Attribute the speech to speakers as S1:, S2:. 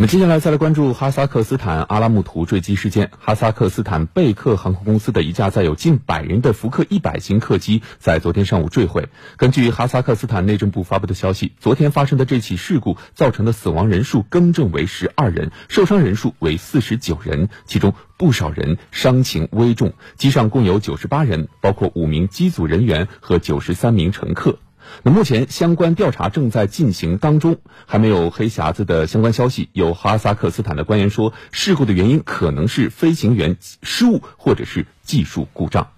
S1: 我们接下来再来关注哈萨克斯坦阿拉木图坠机事件。哈萨克斯坦贝克航空公司的一架载有近百人的福克一百型客机在昨天上午坠毁。根据哈萨克斯坦内政部发布的消息，昨天发生的这起事故造成的死亡人数更正为十二人，受伤人数为四十九人，其中不少人伤情危重。机上共有九十八人，包括五名机组人员和九十三名乘客。那目前相关调查正在进行当中，还没有黑匣子的相关消息。有哈萨克斯坦的官员说，事故的原因可能是飞行员失误或者是技术故障。